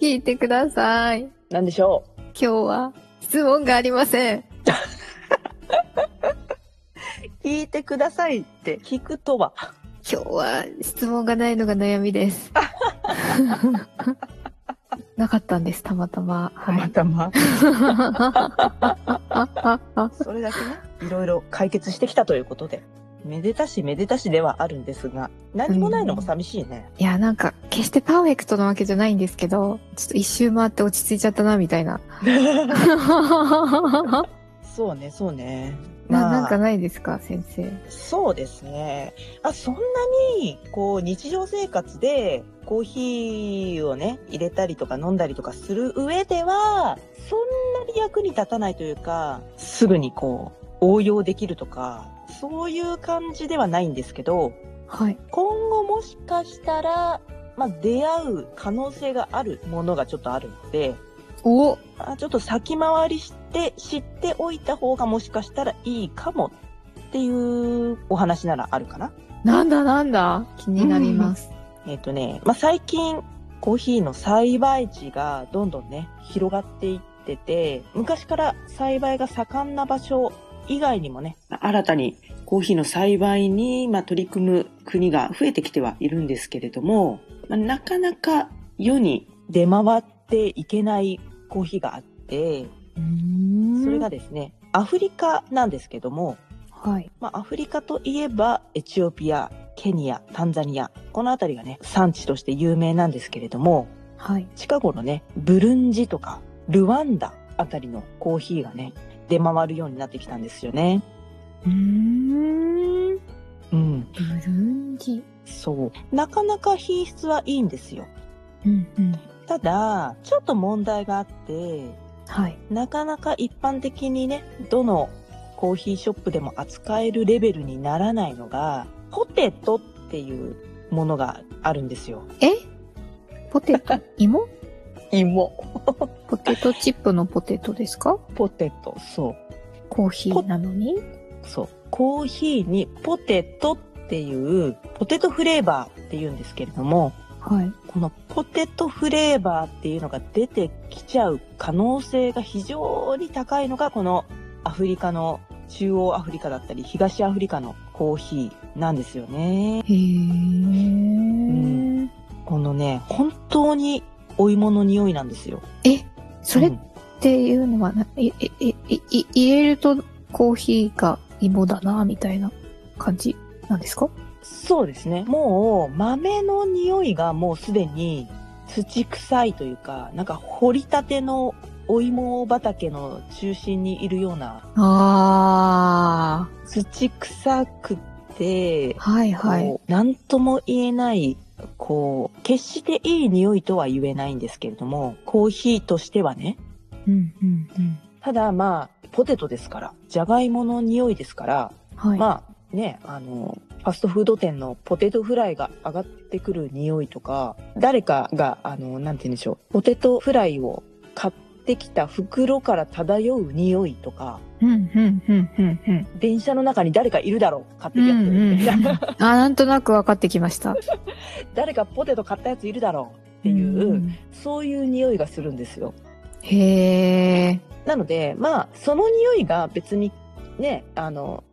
聞いてくださいなんでしょ今日は質問がありませんう。聞いてくださいって聞くとは？今日は質問がないのが悩みです。なかったんです、たまたま。たまたま？は それだけね、いろいろ解決してきたということで。めでたしめでたしではあるんですが、何もないのも寂しいね。い。いや、なんか、決してパーフェクトなわけじゃないんですけど、ちょっと一周回って落ち着いちゃったな、みたいな。そうね、そうね。ななんかないですか、先生。そうですね。あ、そんなに、こう、日常生活で、コーヒーをね、入れたりとか飲んだりとかする上では、そんなに役に立たないというか、すぐにこう、応用できるとか、そういう感じではないんですけど、はい。今後もしかしたら、まあ、出会う可能性があるものがちょっとあるので、おあちょっと先回りして知っておいた方がもしかしたらいいかもっていうお話ならあるかな。なんだなんだ気になります。えっ、とね、まあ、最近コーヒーの栽培地がどんどんね、広がっていってて、昔から栽培が盛んな場所以外にもね、新たにコーヒーの栽培に、まあ、取り組む国が増えてきてはいるんですけれども、まあ、なかなか世に出回っていけないコーヒーがあって、それがですね、アフリカなんですけども、はい。まあ、アフリカといえば、エチオピア、ケニア、タンザニア、この辺りがね、産地として有名なんですけれども、はい。近頃ね、ブルンジとか、ルワンダあたりのコーヒーがね、出回るようになってきたんですよね。うーん。うん。ブルンジ。そう。なかなか品質はいいんですよ。うんうん。ただ、ちょっと問題があって、はい。なかなか一般的にね、どのコーヒーショップでも扱えるレベルにならないのが、ポテトっていうものがあるんですよ。え？ポテト？芋？芋。ポテトチップのポテトですか？ポテト、そう。コーヒーなのに？そう。コーヒーにポテトっていう、ポテトフレーバーっていうんですけれども、はい。このポテトフレーバーっていうのが出てきちゃう可能性が非常に高いのが、このアフリカの、中央アフリカだったり、東アフリカのコーヒーなんですよね。へー。このね、本当にお芋の匂いなんですよ。え、それっうんていうのはな、え、え、え、いい入れるとコーヒーが芋だな、みたいな感じなんですか？そうですね。もう豆の匂いがもうすでに土臭いというか、なんか掘りたてのお芋畑の中心にいるようなあ土臭くてー。、はいはい。なんとも言えない、こう、決していい匂いとは言えないんですけれども、コーヒーとしてはね、うんうんうん。ただまあ、ポテトですから、じゃがいもの匂いですから、はい。まあね、あの、ファストフード店のポテトフライが上がってくる匂いとか、誰かが、あの、なんて言うんでしょう、ポテトフライを買ってきた袋から漂う匂いとか、うんうんうんうんうん。電車の中に誰かいるだろう、買ってきやつ。うんうん あ、なんとなく分かってきました。っ誰かポテト買ったやついるだろうっていう、そういう匂いがするんですよ。へー。なので、まあ、その匂いが別にね、あの、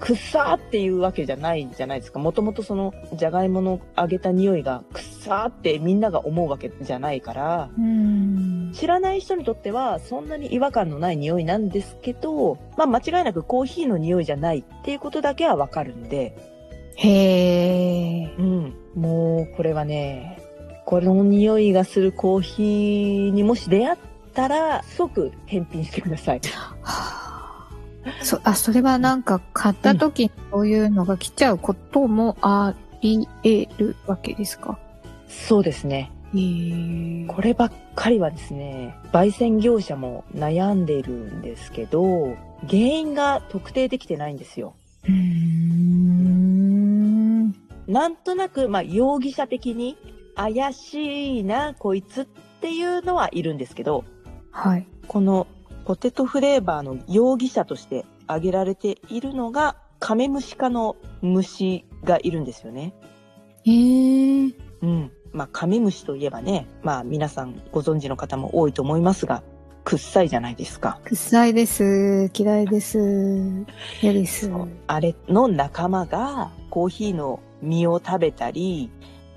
くっさーっていうわけじゃないじゃないですか。もともとその、じゃがいもの揚げた匂いがくっさーってみんなが思うわけじゃないから、うん。知らない人にとってはそんなに違和感のない匂いなんですけど、まあ間違いなくコーヒーの匂いじゃないっていうことだけはわかるんで、へえ。うん。もうこれはね、この匂いがするコーヒーにもし出会ったら即返品してください。そ、あ、それはなんか買った時にそういうのが来ちゃうこともあり得るわけですか？そうですね。へえ。こればっかりはですね、焙煎業者も悩んでいるんですけど、原因が特定できてないんですよ。うーん。なんとなく、まあ、容疑者的に怪しいな、こいつっていうのはいるんですけど、はい。このポテトフレーバーの容疑者として挙げられているのが、カメムシ科の虫がいるんですよね。へえ。うん。まあ、カメムシといえばね、まあ、皆さんご存知の方も多いと思いますが、臭いじゃないですか。臭いです。嫌いです。嫌です。あれの仲間がコーヒーの実を食べたり、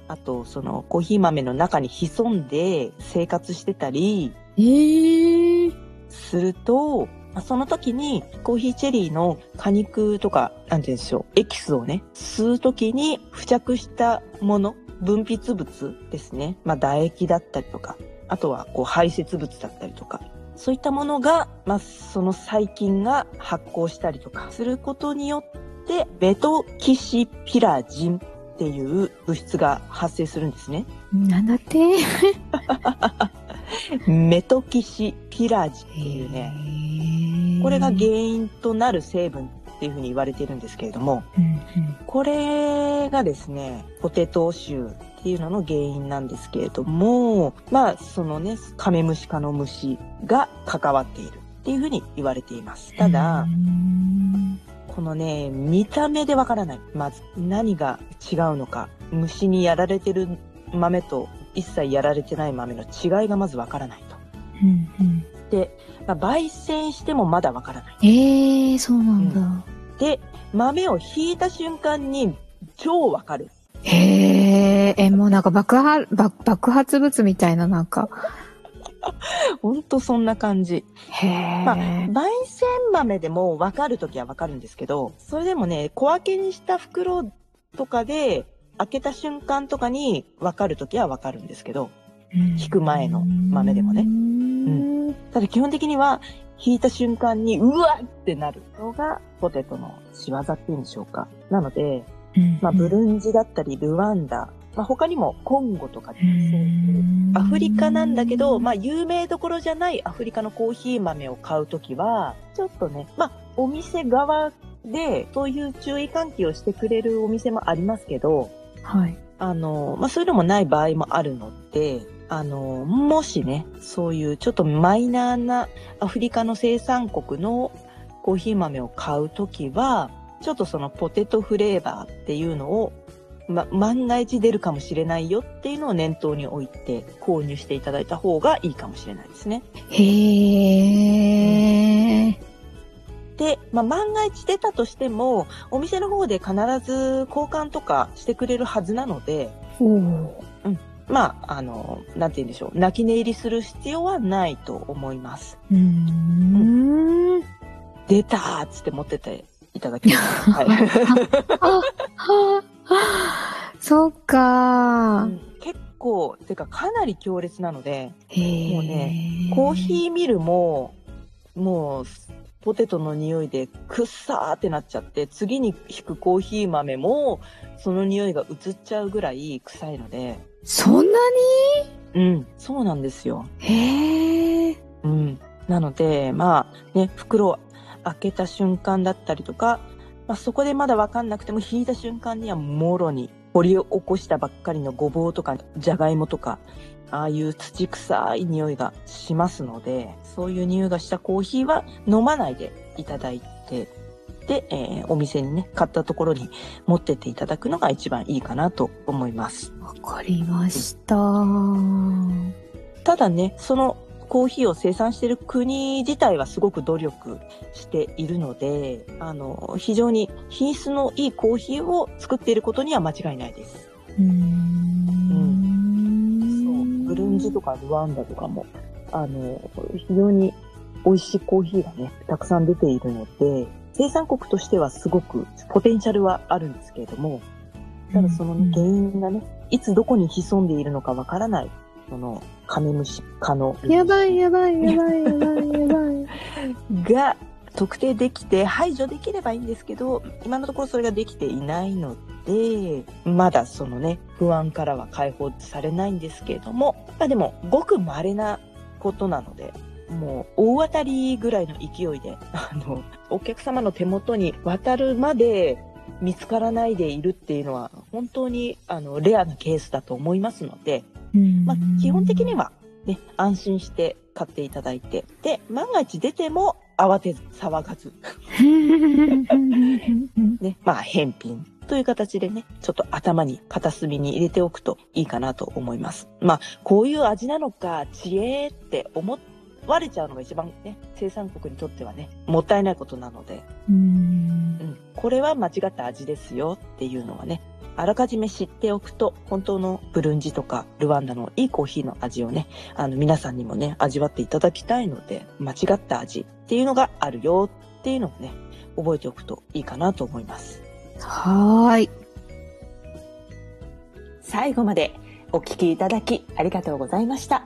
あとそのコーヒー豆の中に潜んで生活してたりええ。すると、まあその時にコーヒーチェリーの果肉とか、なんて言うんでしょう、エキスをね、吸う時に付着したもの、分泌物ですね。まあ唾液だったりとか、あとはこう排泄物だったりとか、そういったものが、まあその細菌が発酵したりとかすることによって、ベトキシピラジンっていう物質が発生するんですね。なんだって？メトキシピラジンっていうね、これが原因となる成分っていうふうに言われているんですけれども、うんうんこれがですね、ポテト臭っていうのの原因なんですけれども、まあ、そのね、カメムシ科の虫が関わっているっていうふうに言われています。ただう、んこのね、見た目でわからない。まず、何が違うのか。虫にやられてる豆と一切やられてない豆の違いがまずわからないと。うんうんで、まあ、焙煎してもまだわからない。ええそうなんだ。で、豆をひいた瞬間に超わかる。へえ、え、もうなんか爆発、爆爆発物みたいななんか。ほんとそんな感じ。へえ。まあ、焙煎豆でもわかるときはわかるんですけど、それでもね、小分けにした袋とかで、開けた瞬間とかにわかるときはわかるんですけど、引く前の豆でもねうん。ただ基本的には、引いた瞬間に、うわっってなるのが、ポテトの仕業っていうんでしょうか。なので、うんまあ、ブルンジだったり、ルワンダ、まあ、他にもコンゴとかでうもそうんアフリカなんだけど、まあ、有名どころじゃないアフリカのコーヒー豆を買うときは、ちょっとね、まあ、お店側で、そういう注意喚起をしてくれるお店もありますけど、はい。あの、まあ、そういうのもない場合もあるので、あの、もしね、そういうちょっとマイナーなアフリカの生産国のコーヒー豆を買うときは、ちょっとそのポテトフレーバーっていうのを、ま、万が一出るかもしれないよっていうのを念頭に置いて購入していただいた方がいいかもしれないですね。へえ。で、まあ、万が一出たとしても、お店の方で必ず交換とかしてくれるはずなので、おお。まあ、あの、なんて言うんでしょう。泣き寝入りする必要はないと思います。うーん。出たーっつって持ってていただければ。はい。はあ、そっかうん結構、てかかなり強烈なので。もうねコーヒーミルも、もう、ポテトの匂いでくっさーってなっちゃって、次に引くコーヒー豆も、その匂いが移っちゃうぐらい臭いので、そんなうん、そうなんですよ。にへえ。うん。なので、まあね、袋を開けた瞬間だったりとか、まあ、そこでまだわかんなくても引いた瞬間にはもろに掘り起こしたばっかりのごぼうとかじゃがいもとか、ああいう土臭い匂いがしますので、そういう匂いがしたコーヒーは飲まないでいただいて、で、えーお店にね、買ったところに持ってっていただくのが一番いいかなと思います。わかりました。ただね、そのコーヒーを生産している国自体はすごく努力しているので、あの、非常に品質のいいコーヒーを作っていることには間違いないです。うーそう。ん。ブルンジとかルワンダとかも、あの、非常に美味しいコーヒーがね、たくさん出ているので、生産国としてはすごくポテンシャルはあるんですけれども、ただその、ね、原因がね、いつどこに潜んでいるのかわからない、その、カメムシ科の。やばいやばいやばいやばいやばい。が、特定できて排除できればいいんですけど、今のところそれができていないので、まだそのね、不安からは解放されないんですけれども、まあでも、ごく稀なことなので、もう大当たりぐらいの勢いで、あの、お客様の手元に渡るまで見つからないでいるっていうのは、本当にあのレアなケースだと思いますので、まあ、基本的には、ね、安心して買っていただいて、で、万が一出ても慌てず、騒がず。ね、まあ、返品という形でね、ちょっと頭に片隅に入れておくといいかなと思います。まあ、こういう味なのか、知恵って思われちゃうのが一番ね、生産国にとってはね、もったいないことなので、うん、これは間違った味ですよっていうのはね、あらかじめ知っておくと、本当のブルンジとかルワンダのいいコーヒーの味をね、あの皆さんにもね、味わっていただきたいので、間違った味っていうのがあるよっていうのをね、覚えておくといいかなと思います。はーい。最後までお聞きいただきありがとうございました。